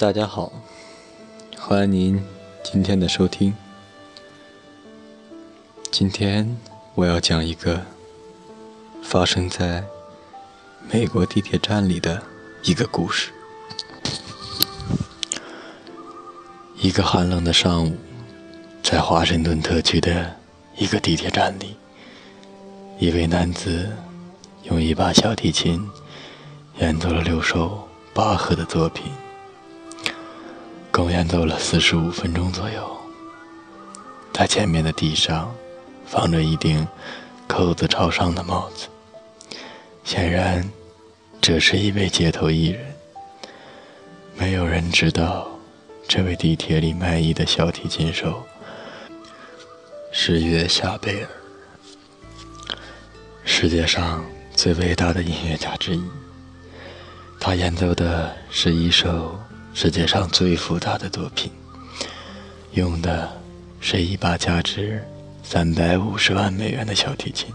大家好，欢迎您今天的收听。今天我要讲一个发生在美国地铁站里的一个故事。一个寒冷的上午，在华盛顿特区的一个地铁站里，一位男子用一把小提琴演奏了六首巴赫的作品。共演奏了四十五分钟左右。他前面的地上放着一顶扣子朝上的帽子，显然这是一位街头艺人。没有人知道，这位地铁里卖艺的小提琴手是约夏贝尔，世界上最伟大的音乐家之一。他演奏的是一首。世界上最复杂的作品，用的是一把价值三百五十万美元的小提琴。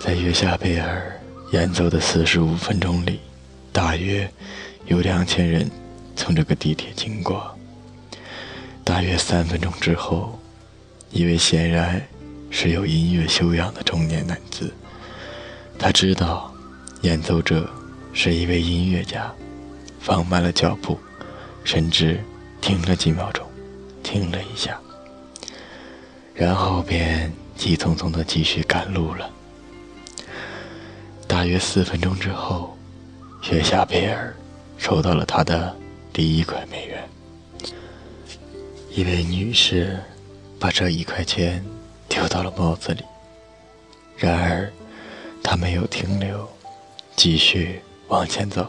在约夏贝尔演奏的四十五分钟里，大约有两千人从这个地铁经过。大约三分钟之后，一位显然是有音乐修养的中年男子，他知道演奏者是一位音乐家。放慢了脚步，甚至停了几秒钟，停了一下，然后便急匆匆的继续赶路了。大约四分钟之后，约夏贝尔收到了他的第一块美元。一位女士把这一块钱丢到了帽子里，然而她没有停留，继续往前走。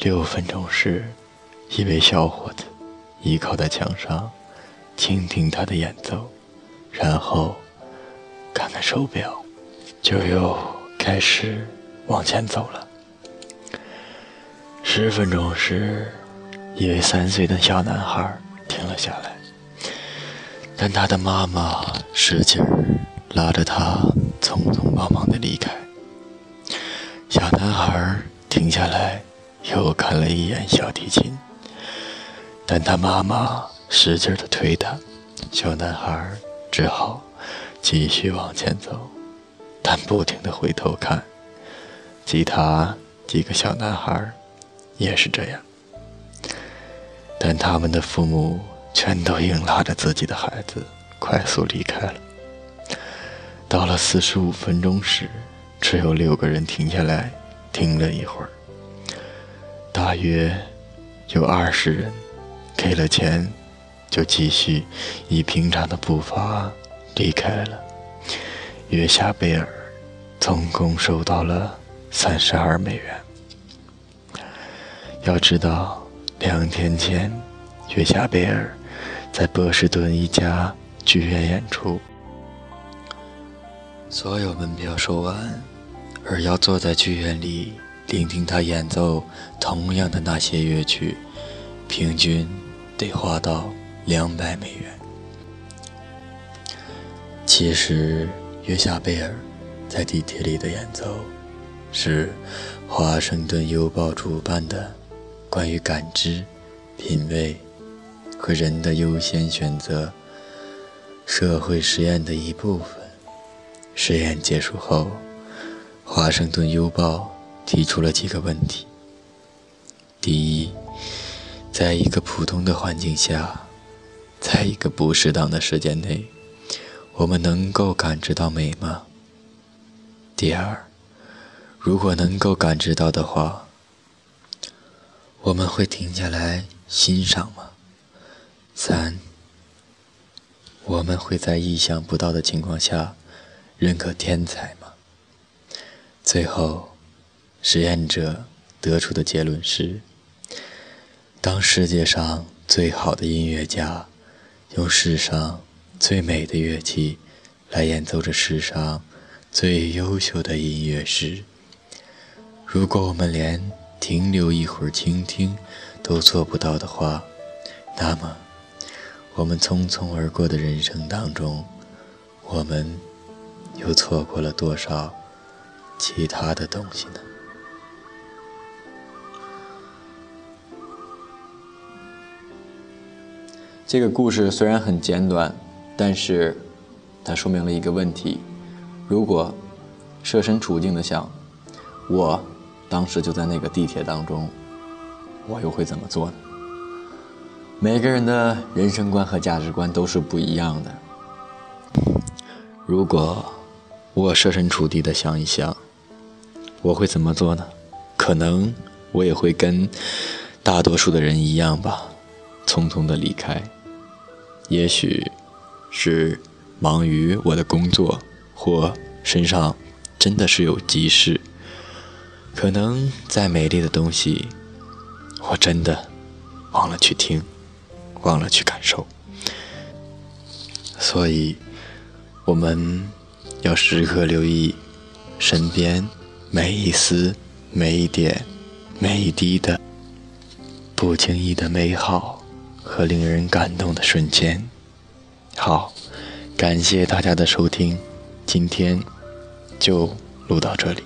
六分钟时，一位小伙子依靠在墙上，倾听他的演奏，然后看看手表，就又开始往前走了。十分钟时，一位三岁的小男孩停了下来，但他的妈妈使劲拉着他，匆匆忙忙地离开。小男孩停下来。又看了一眼小提琴，但他妈妈使劲的推他，小男孩只好继续往前走，但不停的回头看。其他几个小男孩也是这样，但他们的父母全都硬拉着自己的孩子快速离开了。到了四十五分钟时，只有六个人停下来，听了一会儿。大约有二十人给了钱，就继续以平常的步伐离开了。约夏贝尔总共收到了三十二美元。要知道，两天前约夏贝尔在波士顿一家剧院演出，所有门票售完，而要坐在剧院里。聆听他演奏同样的那些乐曲，平均得花到两百美元。其实，约夏贝尔在地铁里的演奏，是《华盛顿邮报》主办的关于感知、品味和人的优先选择社会实验的一部分。实验结束后，《华盛顿邮报》。提出了几个问题：第一，在一个普通的环境下，在一个不适当的时间内，我们能够感知到美吗？第二，如果能够感知到的话，我们会停下来欣赏吗？三，我们会在意想不到的情况下认可天才吗？最后。实验者得出的结论是：当世界上最好的音乐家用世上最美的乐器来演奏着世上最优秀的音乐时，如果我们连停留一会儿倾听都做不到的话，那么我们匆匆而过的人生当中，我们又错过了多少其他的东西呢？这个故事虽然很简短，但是它说明了一个问题：如果设身处境的想，我当时就在那个地铁当中，我又会怎么做呢？每个人的人生观和价值观都是不一样的。如果我设身处地的想一想，我会怎么做呢？可能我也会跟大多数的人一样吧，匆匆的离开。也许是忙于我的工作，或身上真的是有急事。可能再美丽的东西，我真的忘了去听，忘了去感受。所以，我们要时刻留意身边每一丝、每一点、每一滴的不经意的美好。和令人感动的瞬间。好，感谢大家的收听，今天就录到这里。